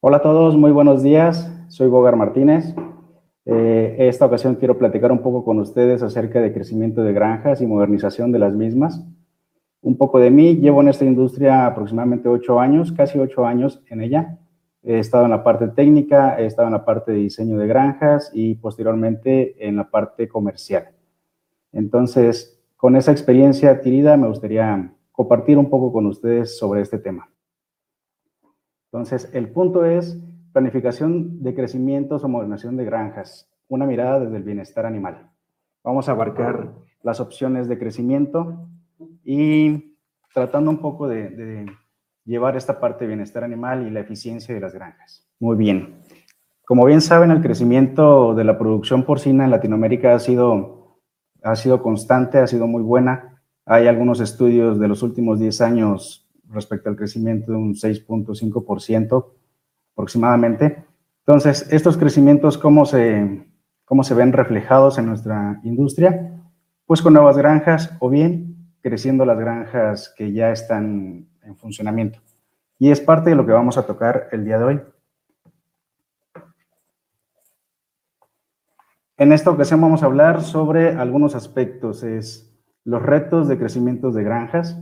Hola a todos, muy buenos días. Soy Bogar Martínez. Eh, esta ocasión quiero platicar un poco con ustedes acerca de crecimiento de granjas y modernización de las mismas. Un poco de mí, llevo en esta industria aproximadamente ocho años, casi ocho años en ella. He estado en la parte técnica, he estado en la parte de diseño de granjas y posteriormente en la parte comercial. Entonces, con esa experiencia adquirida, me gustaría compartir un poco con ustedes sobre este tema. Entonces, el punto es planificación de crecimientos o modernización de granjas, una mirada desde el bienestar animal. Vamos a abarcar las opciones de crecimiento y tratando un poco de, llevar esta parte de bienestar animal y la eficiencia de las granjas. Muy bien. Como bien saben, el crecimiento de la producción porcina en Latinoamérica ha sido, ha sido constante, ha sido muy buena. Hay algunos estudios de los últimos 10 años respecto al crecimiento de un 6.5% aproximadamente. Entonces, estos crecimientos, ¿cómo se, ¿cómo se ven reflejados en nuestra industria? Pues con nuevas granjas o bien creciendo las granjas que ya están en funcionamiento. Y es parte de lo que vamos a tocar el día de hoy. En esta ocasión vamos a hablar sobre algunos aspectos, es los retos de crecimiento de granjas,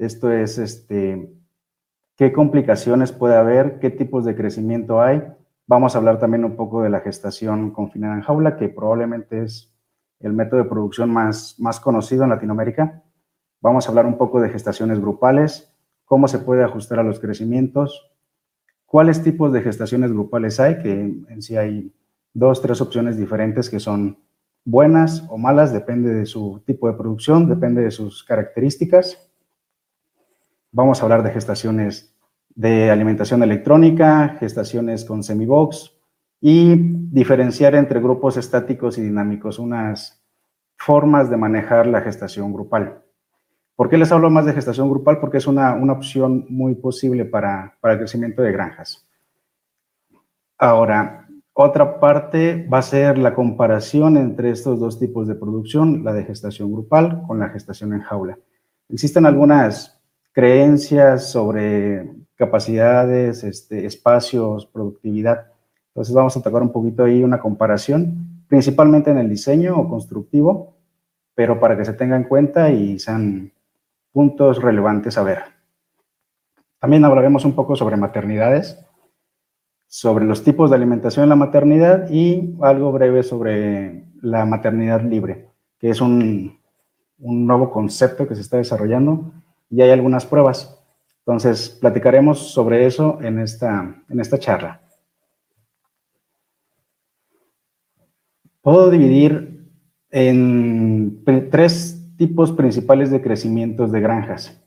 esto es, este, qué complicaciones puede haber, qué tipos de crecimiento hay. Vamos a hablar también un poco de la gestación confinada en jaula, que probablemente es el método de producción más, más conocido en Latinoamérica. Vamos a hablar un poco de gestaciones grupales, cómo se puede ajustar a los crecimientos, cuáles tipos de gestaciones grupales hay, que en sí hay dos, tres opciones diferentes que son buenas o malas, depende de su tipo de producción, depende de sus características. Vamos a hablar de gestaciones de alimentación electrónica, gestaciones con semibox y diferenciar entre grupos estáticos y dinámicos, unas formas de manejar la gestación grupal. ¿Por qué les hablo más de gestación grupal? Porque es una, una opción muy posible para, para el crecimiento de granjas. Ahora, otra parte va a ser la comparación entre estos dos tipos de producción, la de gestación grupal con la gestación en jaula. Existen algunas creencias sobre capacidades, este, espacios, productividad. Entonces vamos a tocar un poquito ahí una comparación, principalmente en el diseño o constructivo, pero para que se tenga en cuenta y sean puntos relevantes a ver. También hablaremos un poco sobre maternidades, sobre los tipos de alimentación en la maternidad y algo breve sobre la maternidad libre, que es un, un nuevo concepto que se está desarrollando y hay algunas pruebas. Entonces, platicaremos sobre eso en esta, en esta charla. Puedo dividir en tres tipos principales de crecimientos de granjas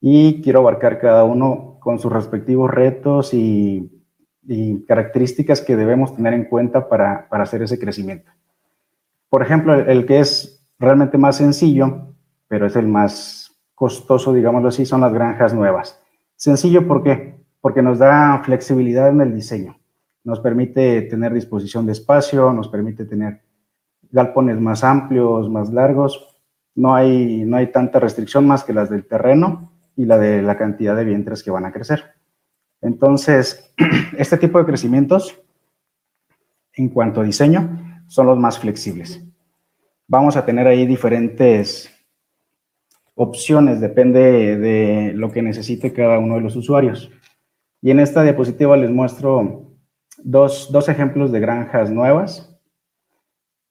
y quiero abarcar cada uno con sus respectivos retos y, características que debemos tener en cuenta para, para hacer ese crecimiento. Por ejemplo, el que es realmente más sencillo, pero es el más costoso, digámoslo así, son las granjas nuevas. Sencillo, ¿por qué? Porque nos da flexibilidad en el diseño. Nos permite tener disposición de espacio, nos permite tener galpones más amplios, más largos. No hay, no hay tanta restricción más que las del terreno y la de la cantidad de vientres que van a crecer. Entonces, este tipo de crecimientos, en cuanto a diseño, son los más flexibles. Vamos a tener ahí diferentes opciones, depende de lo que necesite cada uno de los usuarios. Y en esta diapositiva les muestro dos, dos ejemplos de granjas nuevas.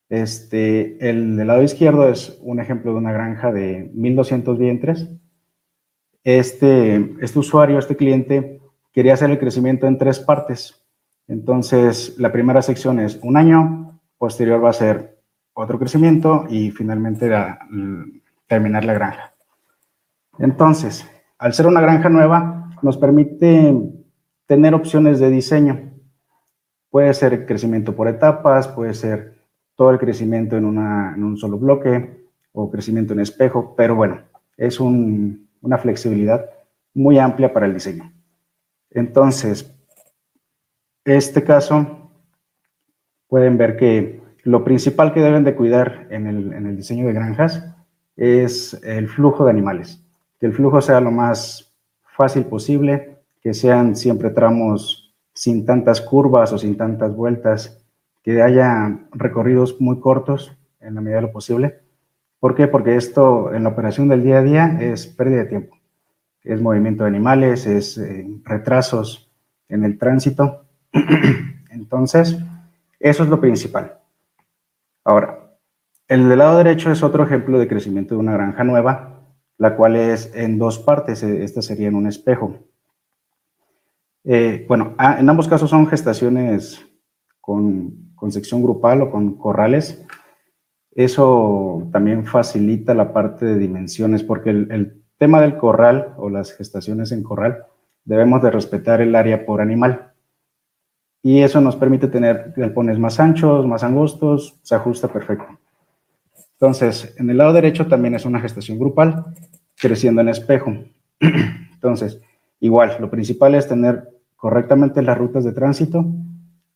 Este, el del lado izquierdo es un ejemplo de una granja de 1200 vientres. Este, este usuario, este cliente, quería hacer el crecimiento en tres partes. Entonces, la primera sección es un año, posterior va a ser otro crecimiento y finalmente terminar la granja. Entonces, al ser una granja nueva, nos permite tener opciones de diseño. Puede ser crecimiento por etapas, puede ser todo el crecimiento en, un solo bloque o crecimiento en espejo, pero bueno, es una flexibilidad muy amplia para el diseño. Entonces, este caso, pueden ver que lo principal que deben de cuidar en el diseño de granjas es el flujo de animales que el flujo sea lo más fácil posible, que sean siempre tramos sin tantas curvas o sin tantas vueltas, que haya recorridos muy cortos en la medida de lo posible. ¿Por qué? Porque esto en la operación del día a día es pérdida de tiempo, es movimiento de animales, es eh, retrasos en el tránsito. Entonces, eso es lo principal. Ahora, el del lado derecho es otro ejemplo de crecimiento de una granja nueva, la cual es en dos partes. Eh, esta sería en un espejo. Eh, bueno, en ambos casos son gestaciones con, sección grupal o con corrales. Eso también facilita la parte de dimensiones, porque el, el tema del corral o las gestaciones en corral, debemos de respetar el área por animal. Y eso nos permite tener galpones más anchos, más angostos, se ajusta perfecto. Entonces, en el lado derecho también es una gestación grupal, creciendo en espejo. Entonces, igual, lo principal es tener correctamente las rutas de tránsito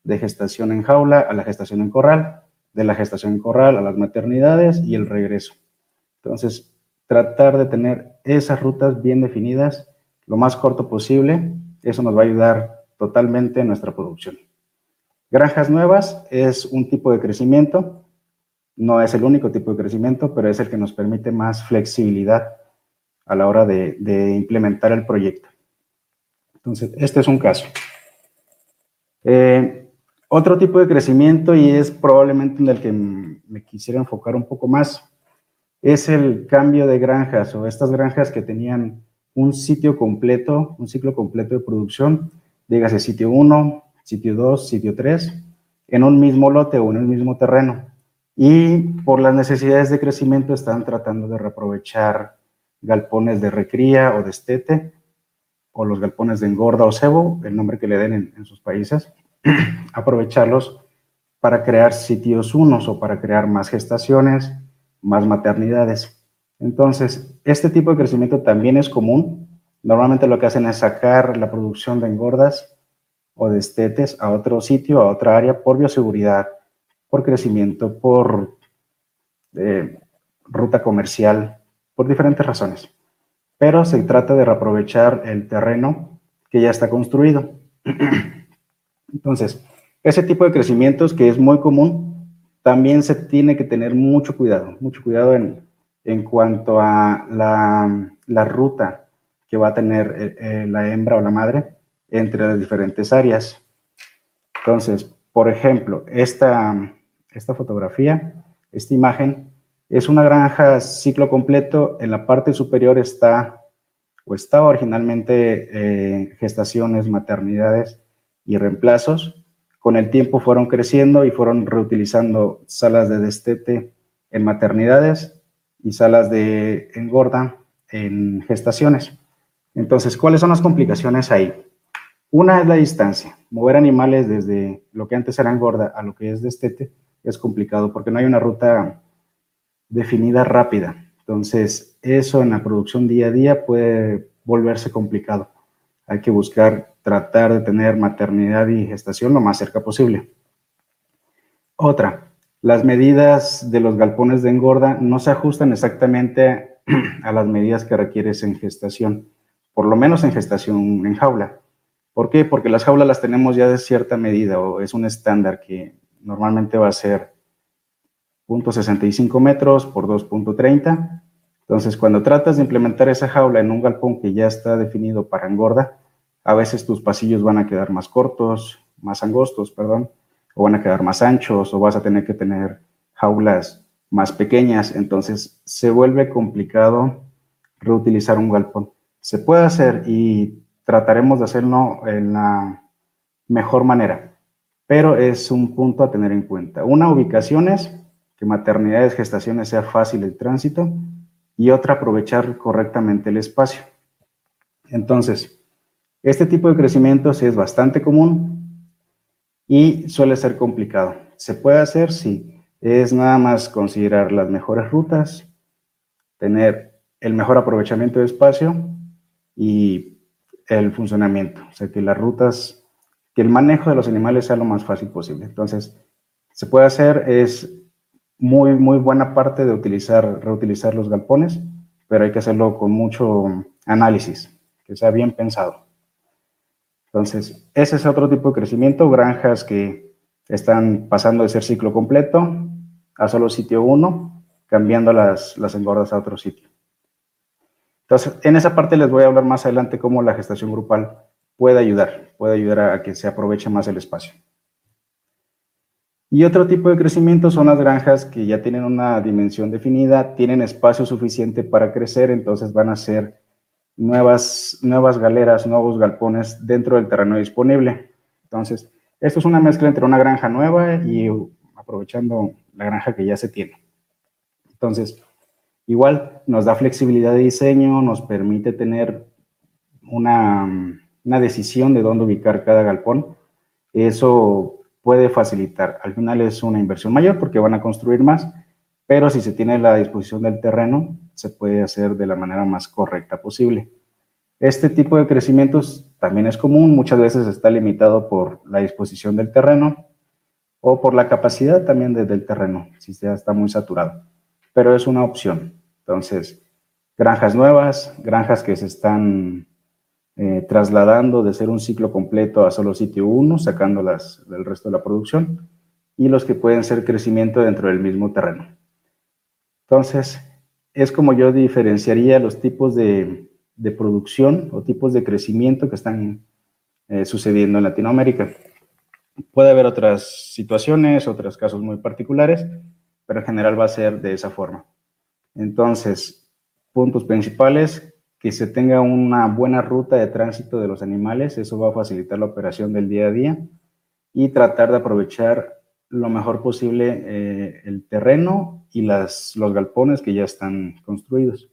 de gestación en jaula a la gestación en corral, de la gestación en corral a las maternidades y el regreso. Entonces, tratar de tener esas rutas bien definidas lo más corto posible, eso nos va a ayudar totalmente en nuestra producción. Granjas nuevas es un tipo de crecimiento no es el único tipo de crecimiento, pero es el que nos permite más flexibilidad a la hora de, implementar el proyecto. Entonces, este es un caso. Eh, otro tipo de crecimiento, y es probablemente en el que me quisiera enfocar un poco más, es el cambio de granjas o estas granjas que tenían un sitio completo, un ciclo completo de producción, dígase sitio 1, sitio 2, sitio 3, en un mismo lote o en el mismo terreno y por las necesidades de crecimiento están tratando de reaprovechar galpones de recría o de estete o los galpones de engorda o cebo, el nombre que le den en, sus países, aprovecharlos para crear sitios unos o para crear más gestaciones, más maternidades. Entonces, este tipo de crecimiento también es común. Normalmente lo que hacen es sacar la producción de engordas o de estetes a otro sitio, a otra área, por bioseguridad, por crecimiento, por eh, ruta comercial, por diferentes razones. Pero se trata de reaprovechar el terreno que ya está construido. Entonces, ese tipo de crecimientos que es muy común, también se tiene que tener mucho cuidado, mucho cuidado en, en cuanto a la, la, ruta que va a tener eh, eh, la hembra o la madre entre las diferentes áreas. Entonces, por ejemplo, esta, esta fotografía, esta imagen, es una granja ciclo completo. En la parte superior está, o estaba originalmente, eh, gestaciones, maternidades y reemplazos. Con el tiempo fueron creciendo y fueron reutilizando salas de destete en maternidades y salas de engorda en gestaciones. Entonces, ¿cuáles son las complicaciones ahí? Una es la distancia. Mover animales desde lo que antes era engorda a lo que es destete es complicado porque no hay una ruta definida rápida. Entonces, eso en la producción día a día puede volverse complicado. Hay que buscar tratar de tener maternidad y gestación lo más cerca posible. Otra, las medidas de los galpones de engorda no se ajustan exactamente a las medidas que requieres en gestación, por lo menos en gestación en jaula. ¿Por qué? Porque las jaulas las tenemos ya de cierta medida o es un estándar que normalmente va a ser 0.65 metros por 2.30. Entonces, cuando tratas de implementar esa jaula en un galpón que ya está definido para engorda, a veces tus pasillos van a quedar más cortos, más angostos, perdón, o van a quedar más anchos, o vas a tener que tener jaulas más pequeñas. Entonces, se vuelve complicado reutilizar un galpón. Se puede hacer y trataremos de hacerlo en la mejor manera pero es un punto a tener en cuenta. Una, ubicaciones, que maternidades, gestaciones sea fácil el tránsito, y otra, aprovechar correctamente el espacio. Entonces, este tipo de crecimientos es bastante común y suele ser complicado. ¿Se puede hacer? Sí. Es nada más considerar las mejores rutas, tener el mejor aprovechamiento de espacio y el funcionamiento. O sea, que las rutas que el manejo de los animales sea lo más fácil posible. Entonces, se puede hacer, es muy, muy buena parte de utilizar, reutilizar los galpones, pero hay que hacerlo con mucho análisis, que sea bien pensado. Entonces, ese es otro tipo de crecimiento, granjas que están pasando de ser ciclo completo a solo sitio 1, cambiando las, las engordas a otro sitio. Entonces, en esa parte les voy a hablar más adelante cómo la gestación grupal puede ayudar, puede ayudar a que se aproveche más el espacio. Y otro tipo de crecimiento son las granjas que ya tienen una dimensión definida, tienen espacio suficiente para crecer, entonces van a ser nuevas, nuevas galeras, nuevos galpones dentro del terreno disponible. Entonces, esto es una mezcla entre una granja nueva y aprovechando la granja que ya se tiene. Entonces, igual nos da flexibilidad de diseño, nos permite tener una, una decisión de dónde ubicar cada galpón. Eso puede facilitar. Al final es una inversión mayor porque van a construir más, pero si se tiene la disposición del terreno, se puede hacer de la manera más correcta posible. Este tipo de crecimientos también es común, muchas veces está limitado por la disposición del terreno o por la capacidad también del terreno, si ya está muy saturado, pero es una opción. Entonces, granjas nuevas, granjas que se están eh, trasladando de ser un ciclo completo a solo sitio 1, sacándolas del resto de la producción, y los que pueden ser crecimiento dentro del mismo terreno. Entonces, es como yo diferenciaría los tipos de, producción o tipos de crecimiento que están eh, sucediendo en Latinoamérica. Puede haber otras situaciones, otros casos muy particulares, pero en general va a ser de esa forma. Entonces, puntos principales, que se tenga una buena ruta de tránsito de los animales, eso va a facilitar la operación del día a día y tratar de aprovechar lo mejor posible eh, el terreno y las, los galpones que ya están construidos.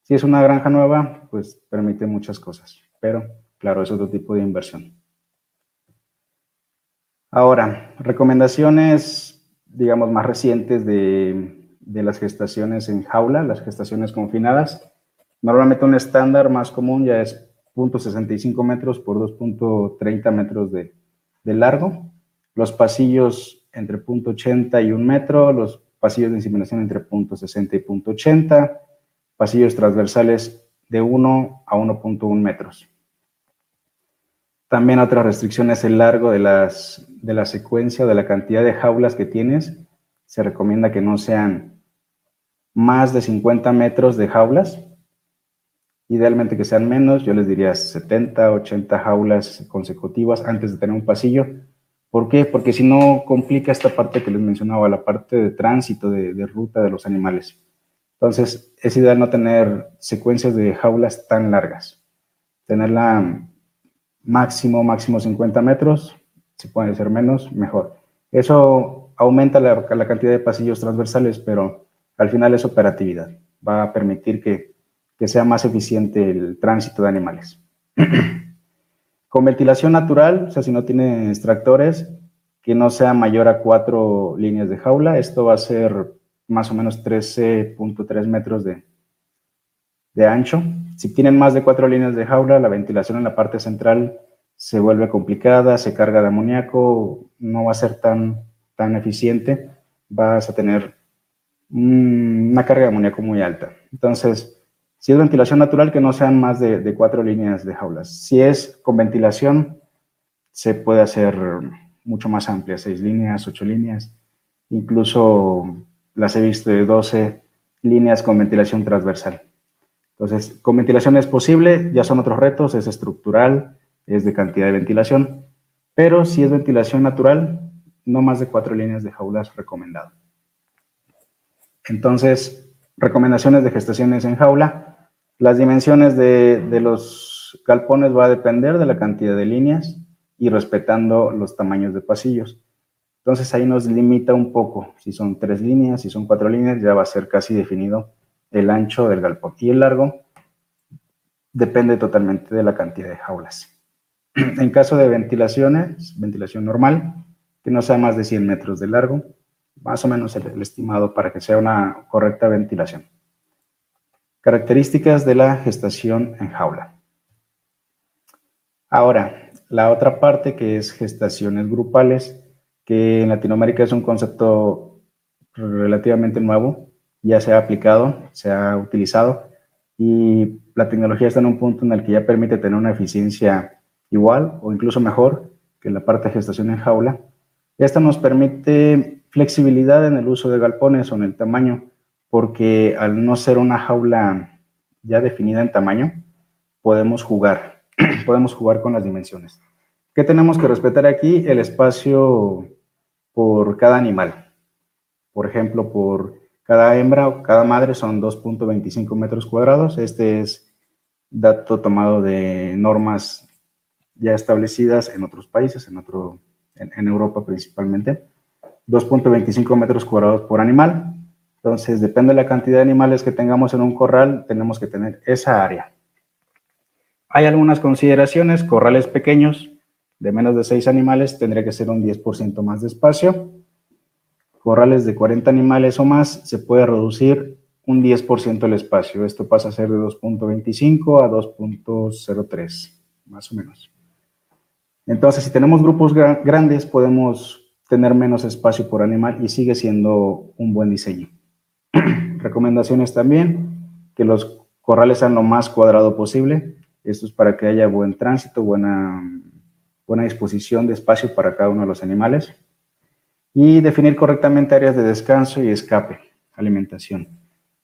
Si es una granja nueva, pues permite muchas cosas, pero claro, es otro tipo de inversión. Ahora, recomendaciones, digamos, más recientes de, de las gestaciones en jaula, las gestaciones confinadas. Normalmente un estándar más común ya es 0.65 metros por 2.30 metros de, largo. Los pasillos entre 0.80 y 1 metro, los pasillos de inseminación entre 0.60 y 0.80, pasillos transversales de 1 a 1.1 metros. También otra restricción es el largo de, las, de la secuencia, de la cantidad de jaulas que tienes. Se recomienda que no sean más de 50 metros de jaulas Idealmente que sean menos, yo les diría 70, 80 jaulas consecutivas antes de tener un pasillo. ¿Por qué? Porque si no complica esta parte que les mencionaba, la parte de tránsito, de, ruta de los animales. Entonces, es ideal no tener secuencias de jaulas tan largas. Tenerla máximo, máximo 50 metros, si puede ser menos, mejor. Eso aumenta la cantidad de pasillos transversales, pero al final es operatividad. Va a permitir que que sea más eficiente el tránsito de animales. Con ventilación natural, o sea, si no tiene extractores, que no sea mayor a cuatro líneas de jaula. Esto va a ser más o menos 13.3 metros de, de ancho. Si tienen más de cuatro líneas de jaula, la ventilación en la parte central se vuelve complicada, se carga de amoníaco, no va a ser tan, tan eficiente, vas a tener una carga de amoníaco muy alta. Entonces, si es ventilación natural, que no sean más de, cuatro líneas de jaulas. Si es con ventilación, se puede hacer mucho más amplia, seis líneas, ocho líneas. Incluso las he visto de 12 líneas con ventilación transversal. Entonces, con ventilación es posible, ya son otros retos, es estructural, es de cantidad de ventilación, pero si es ventilación natural, no más de cuatro líneas de jaulas recomendado. Entonces, recomendaciones de gestaciones en jaula. Las dimensiones de, los galpones va a depender de la cantidad de líneas y respetando los tamaños de pasillos. Entonces ahí nos limita un poco. Si son tres líneas, si son cuatro líneas, ya va a ser casi definido el ancho del galpón. Y el largo depende totalmente de la cantidad de jaulas. En caso de ventilaciones, ventilación normal, que no sea más de 100 metros de largo, más o menos el estimado para que sea una correcta ventilación. Características de la gestación en jaula. Ahora, la otra parte que es gestaciones grupales, que en Latinoamérica es un concepto relativamente nuevo, ya se ha aplicado, se ha utilizado y la tecnología está en un punto en el que ya permite tener una eficiencia igual o incluso mejor que la parte de gestación en jaula. Esta nos permite flexibilidad en el uso de galpones o en el tamaño, porque al no ser una jaula ya definida en tamaño, podemos jugar, podemos jugar con las dimensiones. ¿Qué tenemos que respetar aquí? El espacio por cada animal. Por ejemplo, por cada hembra o cada madre son 2.25 metros cuadrados. Este es dato tomado de normas ya establecidas en otros países, en, otro, en, Europa principalmente. 2.25 metros cuadrados por animal. Entonces, depende de la cantidad de animales que tengamos en un corral, tenemos que tener esa área. Hay algunas consideraciones, corrales pequeños de menos de 6 animales tendría que ser un 10% más de espacio. Corrales de 40 animales o más se puede reducir un 10% el espacio. Esto pasa a ser de 2.25 a 2.03, más o menos. Entonces, si tenemos grupos grandes, podemos tener menos espacio por animal y sigue siendo un buen diseño. Recomendaciones también, que los corrales sean lo más cuadrado posible. Esto es para que haya buen tránsito, buena, buena disposición de espacio para cada uno de los animales. Y definir correctamente áreas de descanso y escape, alimentación.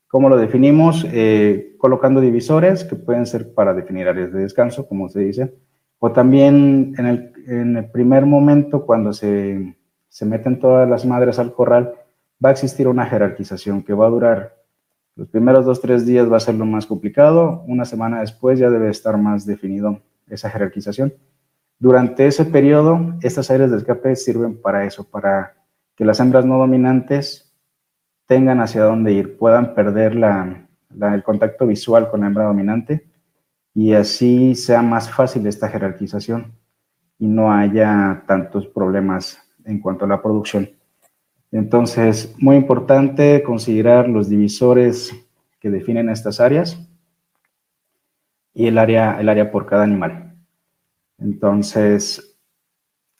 ¿Cómo lo definimos? Eh, colocando divisores que pueden ser para definir áreas de descanso, como se dice, o también en el, en el primer momento cuando se, se, meten todas las madres al corral, va a existir una jerarquización que va a durar los primeros dos, tres días va a ser lo más complicado, una semana después ya debe estar más definido esa jerarquización. Durante ese periodo, estas áreas de escape sirven para eso, para que las hembras no dominantes tengan hacia dónde ir, puedan perder el contacto visual con la hembra dominante y así sea más fácil esta jerarquización y no haya tantos problemas en cuanto a la producción. Entonces, muy importante considerar los divisores que definen estas áreas y el área, el área por cada animal. Entonces,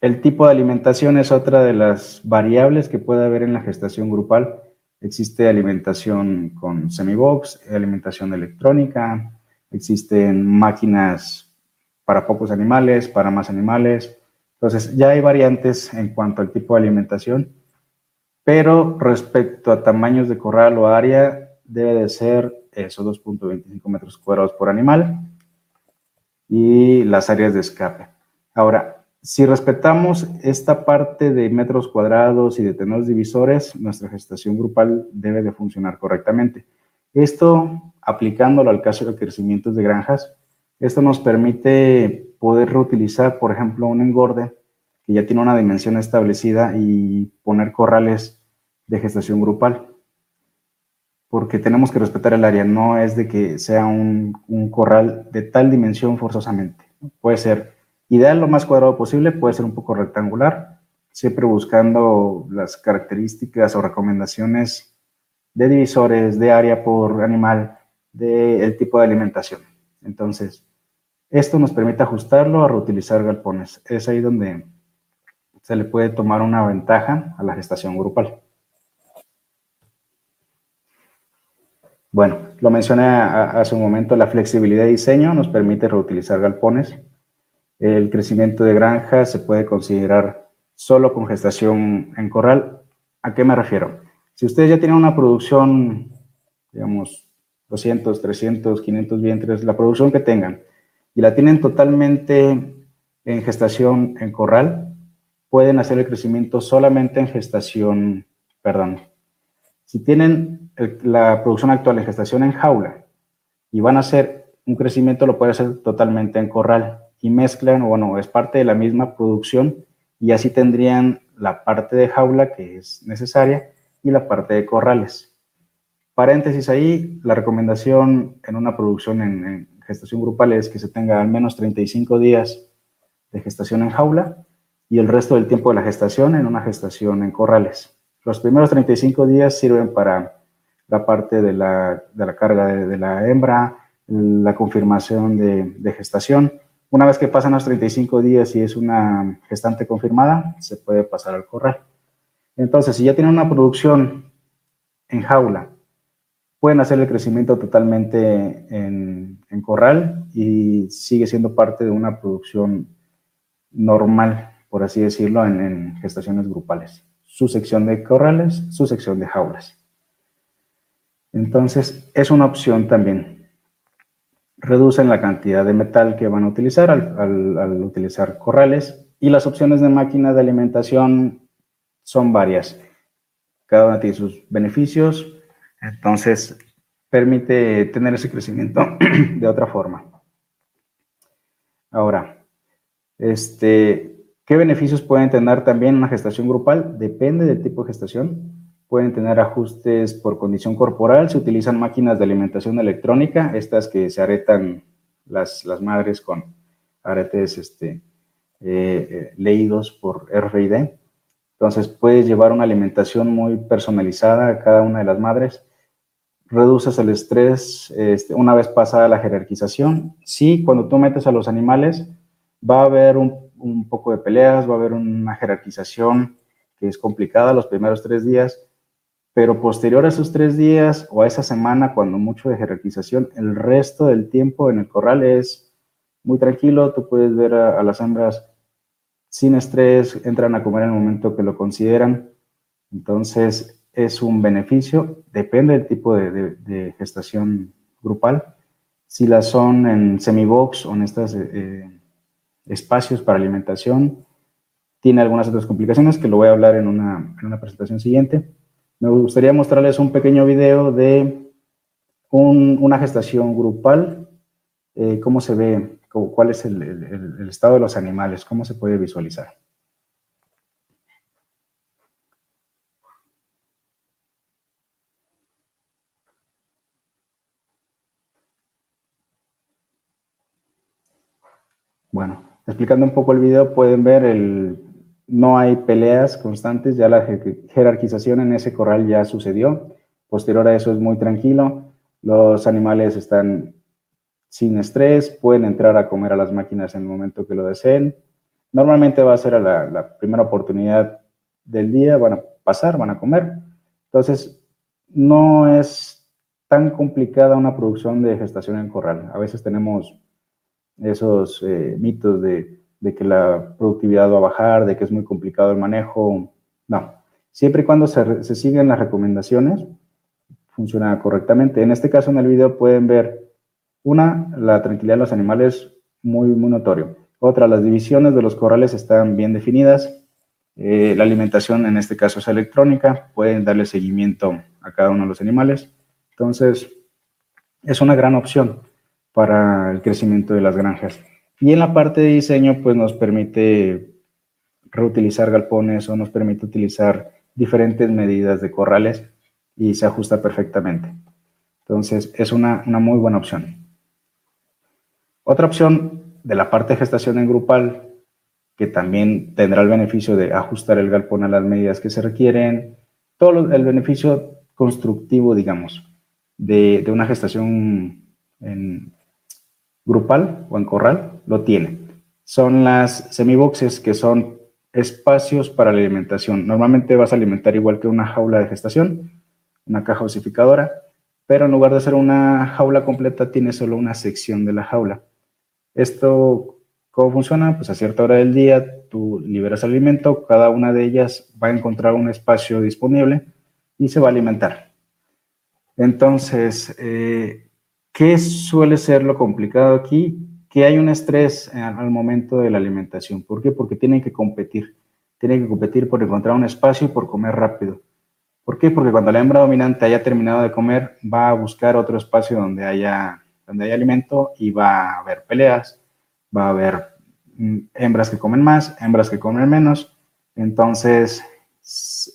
el tipo de alimentación es otra de las variables que puede haber en la gestación grupal Existe alimentación con semibox, alimentación electrónica, existen máquinas para pocos animales, para más animales. Entonces, ya hay variantes en cuanto al tipo de alimentación, pero respecto a tamaños de corral o área, debe de ser eso, 2.25 metros cuadrados por animal y las áreas de escape. Ahora, si respetamos esta parte de metros cuadrados y de tener divisores, nuestra gestación grupal debe de funcionar correctamente. Esto, aplicándolo al caso de crecimientos de granjas, esto nos permite poder reutilizar, por ejemplo, un engorde que ya tiene una dimensión establecida y poner corrales de gestación grupal. Porque tenemos que respetar el área, no es de que sea un, corral de tal dimensión forzosamente. Puede ser Ideal lo más cuadrado posible, puede ser un poco rectangular, siempre buscando las características o recomendaciones de divisores, de área por animal, del tipo de alimentación. Entonces, esto nos permite ajustarlo a reutilizar galpones. Es ahí donde se le puede tomar una ventaja a la gestación grupal. Bueno, lo mencioné hace un momento, la flexibilidad de diseño nos permite reutilizar galpones el crecimiento de granja se puede considerar solo con gestación en corral. ¿A qué me refiero? Si ustedes ya tienen una producción, digamos, 200, 300, 500 vientres, la producción que tengan, y la tienen totalmente en gestación en corral, pueden hacer el crecimiento solamente en gestación, perdón. Si tienen la producción actual en gestación en jaula y van a hacer un crecimiento, lo pueden hacer totalmente en corral y mezclan, bueno, es parte de la misma producción y así tendrían la parte de jaula que es necesaria y la parte de corrales. Paréntesis ahí, la recomendación en una producción en, gestación grupal es que se tenga al menos 35 días de gestación en jaula y el resto del tiempo de la gestación en una gestación en corrales. Los primeros 35 días sirven para la parte de la, carga de, la hembra, la confirmación de, de gestación una vez que pasan los 35 días y es una gestante confirmada, se puede pasar al corral. Entonces, si ya tienen una producción en jaula, pueden hacer el crecimiento totalmente en, corral y sigue siendo parte de una producción normal, por así decirlo, en, gestaciones grupales. Su sección de corrales, su sección de jaulas. Entonces, es una opción también. Reducen la cantidad de metal que van a utilizar al, utilizar corrales y las opciones de máquina de alimentación son varias. Cada una tiene sus beneficios, entonces permite tener ese crecimiento de otra forma. Ahora, este, ¿qué beneficios pueden tener también una gestación grupal? Depende del tipo de gestación. Pueden tener ajustes por condición corporal, se utilizan máquinas de alimentación electrónica, estas que se aretan las, las madres con aretes este, eh, eh, leídos por RFID. Entonces puedes llevar una alimentación muy personalizada a cada una de las madres reduces el estrés este, una vez pasada la jerarquización. Sí, cuando tú metes a los animales, va a haber un, un, poco de peleas, va a haber una jerarquización que es complicada los primeros tres días, pero posterior a esos tres días o a esa semana, cuando mucho de jerarquización, el resto del tiempo en el corral es muy tranquilo, tú puedes ver a, las hembras sin estrés, entran a comer en el momento que lo consideran. Entonces, es un beneficio, depende del tipo de, gestación grupal. Si las son en semibox o en estos eh, eh, espacios para alimentación, tiene algunas otras complicaciones que lo voy a hablar en una, presentación siguiente. Me gustaría mostrarles un pequeño video de una gestación grupal, eh, cómo se ve, cuál es el estado de los animales, cómo se puede visualizar. Bueno, explicando un poco el video, pueden ver el, no hay peleas constantes, ya la jerarquización en ese corral ya sucedió. Posterior a eso es muy tranquilo. Los animales están sin estrés, pueden entrar a comer a las máquinas en el momento que lo deseen. Normalmente va a ser la, la primera oportunidad del día, van a pasar, van a comer. Entonces, no es tan complicada una producción de gestación en corral. A veces tenemos esos eh, mitos de, que la productividad va a bajar, de que es muy complicado el manejo. No, siempre y cuando se, se siguen las recomendaciones, funciona correctamente. En este caso, en el video pueden ver, una, la tranquilidad de los animales, muy, muy notorio. Otra, las divisiones de los corrales están bien definidas. Eh, la alimentación, en este caso, es electrónica. Pueden darle seguimiento a cada uno de los animales. Entonces, es una gran opción para el crecimiento de las granjas. Y en la parte de diseño, pues nos permite reutilizar galpones o nos permite utilizar diferentes medidas de corrales y se ajusta perfectamente. Entonces, es una, una muy buena opción. Otra opción de la parte de gestación en grupal, que también tendrá el beneficio de ajustar el galpón a las medidas que se requieren, todo el beneficio constructivo, digamos, de, de una gestación en, grupal o en corral, lo tiene. Son las semiboxes, que son espacios para la alimentación. Normalmente vas a alimentar igual que una jaula de gestación, una caja osificadora, pero en lugar de ser una jaula completa, tiene solo una sección de la jaula. Esto, ¿cómo funciona? Pues a cierta hora del día tú liberas alimento, cada una de ellas va a encontrar un espacio disponible y se va a alimentar. Entonces, eh, ¿Qué suele ser lo complicado aquí? Que hay un estrés al momento de la alimentación. ¿Por qué? Porque tienen que competir. Tienen que competir por encontrar un espacio y por comer rápido. ¿Por qué? Porque cuando la hembra dominante haya terminado de comer, va a buscar otro espacio donde haya, donde haya alimento y va a haber peleas, va a haber mm, hembras que comen más, hembras que comen menos. Entonces,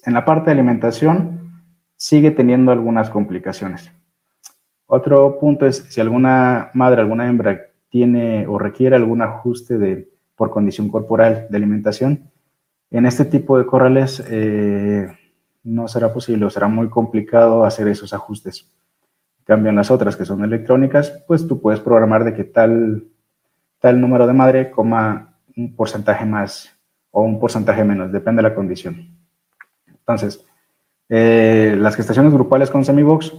en la parte de alimentación sigue teniendo algunas complicaciones. Otro punto es si alguna madre, alguna hembra tiene o requiere algún ajuste de, por condición corporal de alimentación, en este tipo de corrales eh, no será posible o será muy complicado hacer esos ajustes. Cambian las otras que son electrónicas, pues tú puedes programar de que tal, tal número de madre coma un porcentaje más o un porcentaje menos, depende de la condición. Entonces, eh, las gestaciones grupales con semibox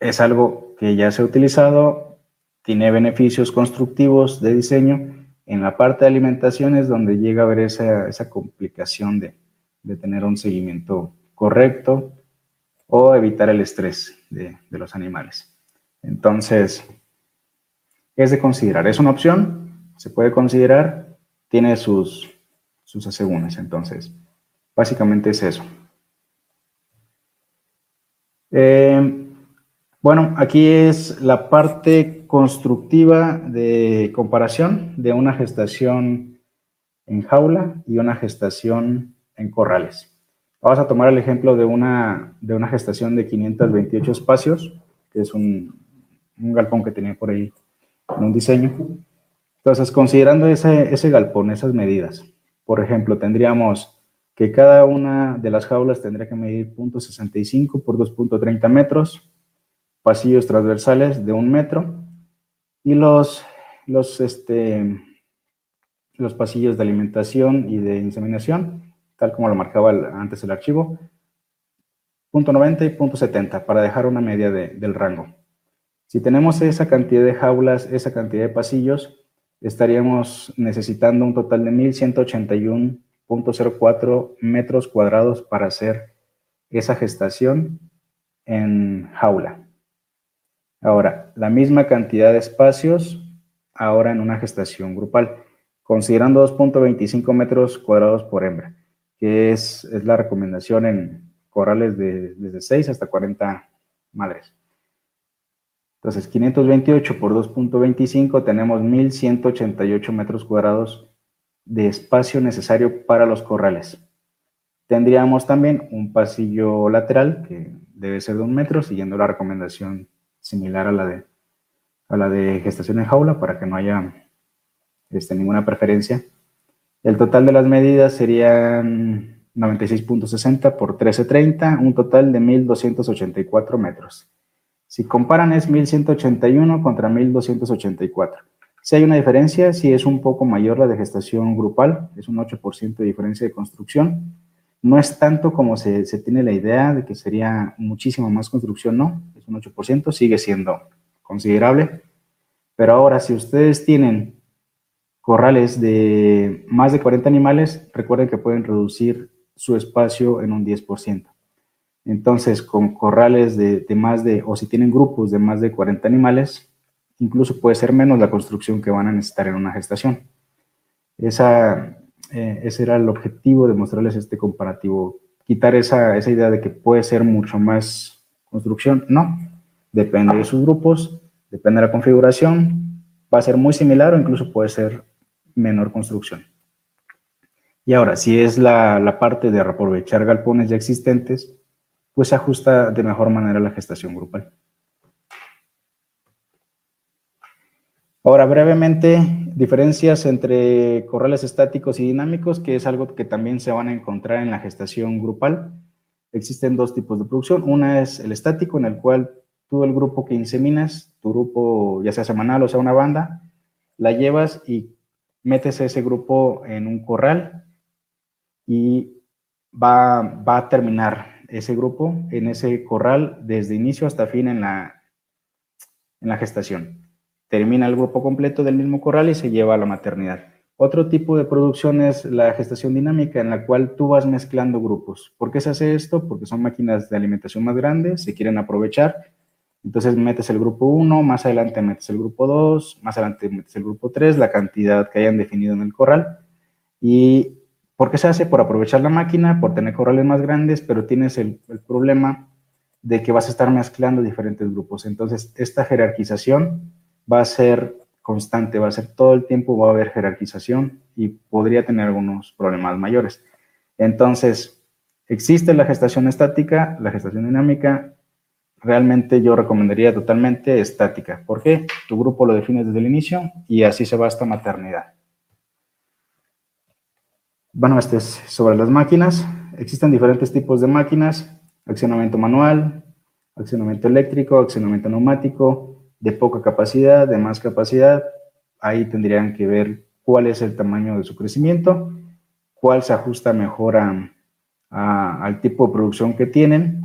es algo que ya se ha utilizado, tiene beneficios constructivos de diseño En la parte de alimentación es donde llega a haber esa, complicación de, tener un seguimiento correcto o evitar el estrés de, los animales. Entonces, es de considerar. Es una opción, se puede considerar, tiene sus, sus. Entonces, básicamente es eso. Eh, bueno, aquí es la parte constructiva de comparación de una gestación en jaula y una gestación en corrales. Vamos a tomar el ejemplo de una, de una gestación de 528 espacios, que es un, galpón que tenía por ahí en un diseño. Entonces, considerando ese, ese galpón, esas medidas, por ejemplo, tendríamos que cada una de las jaulas tendría que medir 0.65 por 2.30 metros, pasillos transversales de un metro y los, los, este, los pasillos de alimentación y de inseminación, tal como lo marcaba antes el archivo, punto .90 y punto .70 para dejar una media del rango. Si tenemos esa cantidad de jaulas, esa cantidad de pasillos, estaríamos necesitando un total de 1181.04 metros cuadrados para hacer esa gestación en jaula. Ahora, la misma cantidad de espacios ahora en una gestación grupal, considerando 2.25 metros cuadrados por hembra, que es, la recomendación en corrales de desde 6 hasta 40 madres. Entonces, 528 por 2.25 tenemos 1.188 metros cuadrados de espacio necesario para los corrales. Tendríamos también un pasillo lateral que debe ser de un metro, siguiendo la recomendación similar a la de, a la de gestación en jaula para que no haya este, ninguna preferencia. El total de las medidas serían 96.60 por 13.30, un total de 1.284 metros. Si comparan es 1.181 contra 1.284. Si hay una diferencia, si es un poco mayor la de gestación grupal, es un 8% de diferencia de construcción. No es tanto como se, se tiene la idea de que sería muchísimo más construcción, no un 8%, sigue siendo considerable. Pero ahora, si ustedes tienen corrales de más de 40 animales, recuerden que pueden reducir su espacio en un 10%. Entonces, con corrales de, más de, o si tienen grupos de más de 40 animales, incluso puede ser menos la construcción que van a necesitar en una gestación. Esa, eh, ese era el objetivo de mostrarles este comparativo, quitar esa, esa idea de que puede ser mucho más construcción, no. Depende de sus grupos, depende de la configuración, va a ser muy similar o incluso puede ser menor construcción. Y ahora, si es la, parte de aprovechar galpones ya existentes, pues se ajusta de mejor manera la gestación grupal. Ahora, brevemente, diferencias entre corrales estáticos y dinámicos, que es algo que también se van a encontrar en la gestación grupal. Existen dos tipos de producción. Una es el estático, en el cual tú el grupo que inseminas, tu grupo, ya sea semanal o sea una banda, la llevas y metes ese grupo en un corral y va, va a terminar ese grupo en ese corral desde inicio hasta fin en la, en la gestación. Termina el grupo completo del mismo corral y se lleva a la maternidad. Otro tipo de producción es la gestación dinámica, en la cual tú vas mezclando grupos. ¿Por qué se hace esto? Porque son máquinas de alimentación más grandes, se quieren aprovechar. Entonces metes el grupo 1, más adelante metes el grupo 2, más adelante metes el grupo 3, la cantidad que hayan definido en el corral. ¿Y por qué se hace? Por aprovechar la máquina, por tener corrales más grandes, pero tienes el, el problema de que vas a estar mezclando diferentes grupos. Entonces, esta jerarquización va a ser constante, va a ser todo el tiempo, va a haber jerarquización y podría tener algunos problemas mayores. Entonces, existe la gestación estática, la gestación dinámica, realmente yo recomendaría totalmente estática. ¿Por qué? Tu grupo lo defines desde el inicio y así se va hasta maternidad. Bueno, este es sobre las máquinas. Existen diferentes tipos de máquinas, accionamiento manual, accionamiento eléctrico, accionamiento neumático, de poca capacidad, de más capacidad, ahí tendrían que ver cuál es el tamaño de su crecimiento, cuál se ajusta mejor al tipo de producción que tienen.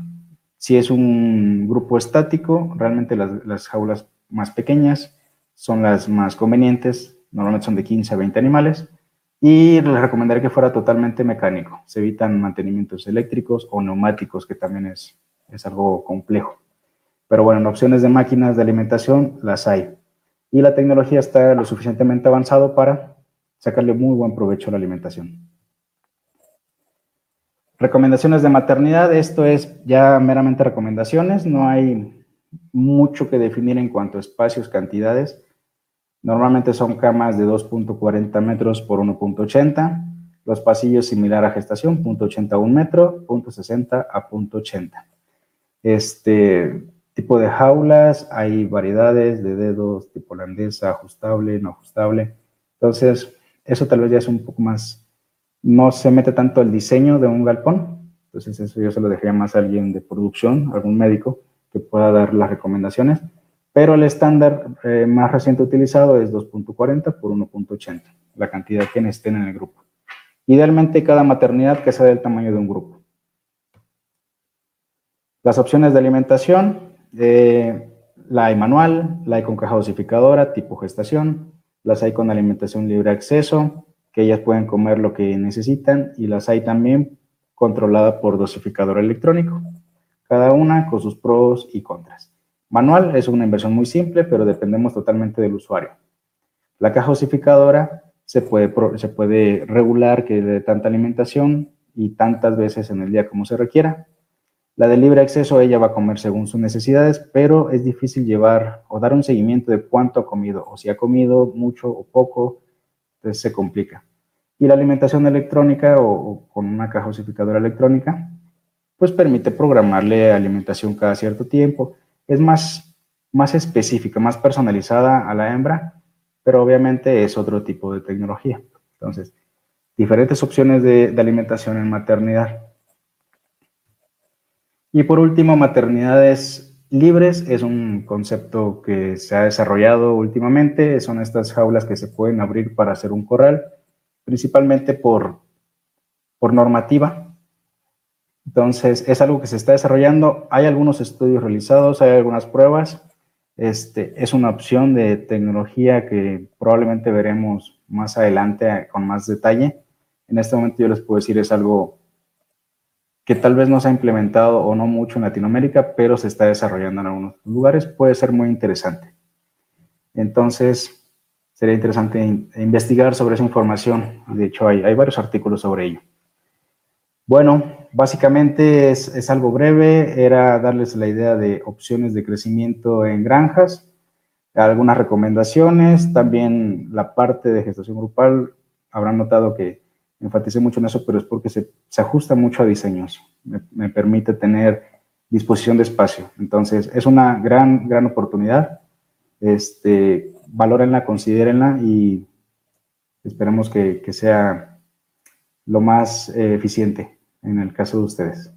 Si es un grupo estático, realmente las, jaulas más pequeñas son las más convenientes, normalmente son de 15 a 20 animales, y les recomendaría que fuera totalmente mecánico. Se evitan mantenimientos eléctricos o neumáticos, que también es, es algo complejo. Pero bueno, en opciones de máquinas de alimentación las hay. Y la tecnología está lo suficientemente avanzado para sacarle muy buen provecho a la alimentación. Recomendaciones de maternidad, esto es ya meramente recomendaciones, no hay mucho que definir en cuanto a espacios, cantidades. Normalmente son camas de 2.40 metros por 1.80, los pasillos similar a gestación, 0.80 a 1 metro, 0.60 a 0.80. Este tipo de jaulas, hay variedades de dedos, tipo holandesa, ajustable, no ajustable. Entonces, eso tal vez ya es un poco más no se mete tanto el diseño de un galpón, entonces eso yo se lo dejaría más a alguien de producción, algún médico que pueda dar las recomendaciones, pero el estándar eh, más reciente utilizado es 2.40 por 1.80, la cantidad que estén en el grupo. Idealmente cada maternidad que sea del tamaño de un grupo. Las opciones de alimentación, la hay manual, la hay con caja dosificadora tipo gestación, las hay con alimentación libre acceso, que ellas pueden comer lo que necesitan y las hay también controlada por dosificador electrónico, cada una con sus pros y contras. Manual es una inversión muy simple, pero dependemos totalmente del usuario. La caja dosificadora se puede, se puede regular que de tanta alimentación y tantas veces en el día como se requiera. La de libre acceso, ella va a comer según sus necesidades, pero es difícil llevar o dar un seguimiento de cuánto ha comido, o si ha comido mucho o poco, entonces se complica. Y la alimentación electrónica o, con una caja osificadora electrónica, pues permite programarle alimentación cada cierto tiempo. Es más, más específica, más personalizada a la hembra, pero obviamente es otro tipo de tecnología. Entonces, diferentes opciones de, de alimentación en maternidad. Y por último, maternidades libres es un concepto que se ha desarrollado últimamente. Son estas jaulas que se pueden abrir para hacer un corral, principalmente por, por normativa. Entonces, es algo que se está desarrollando. Hay algunos estudios realizados, hay algunas pruebas. Este, es una opción de tecnología que probablemente veremos más adelante con más detalle. En este momento yo les puedo decir es algo que tal vez no se ha implementado o no mucho en Latinoamérica, pero se está desarrollando en algunos lugares, puede ser muy interesante. Entonces, sería interesante investigar sobre esa información. De hecho, hay, varios artículos sobre ello. Bueno, básicamente es, es, algo breve, era darles la idea de opciones de crecimiento en granjas, algunas recomendaciones, también la parte de gestación grupal, habrán notado que enfaticé mucho en eso, pero es porque se, se ajusta mucho a diseños, me, permite tener disposición de espacio. Entonces, es una gran, gran oportunidad. Este, valórenla, considérenla y esperemos que, que sea lo más eh, eficiente en el caso de ustedes.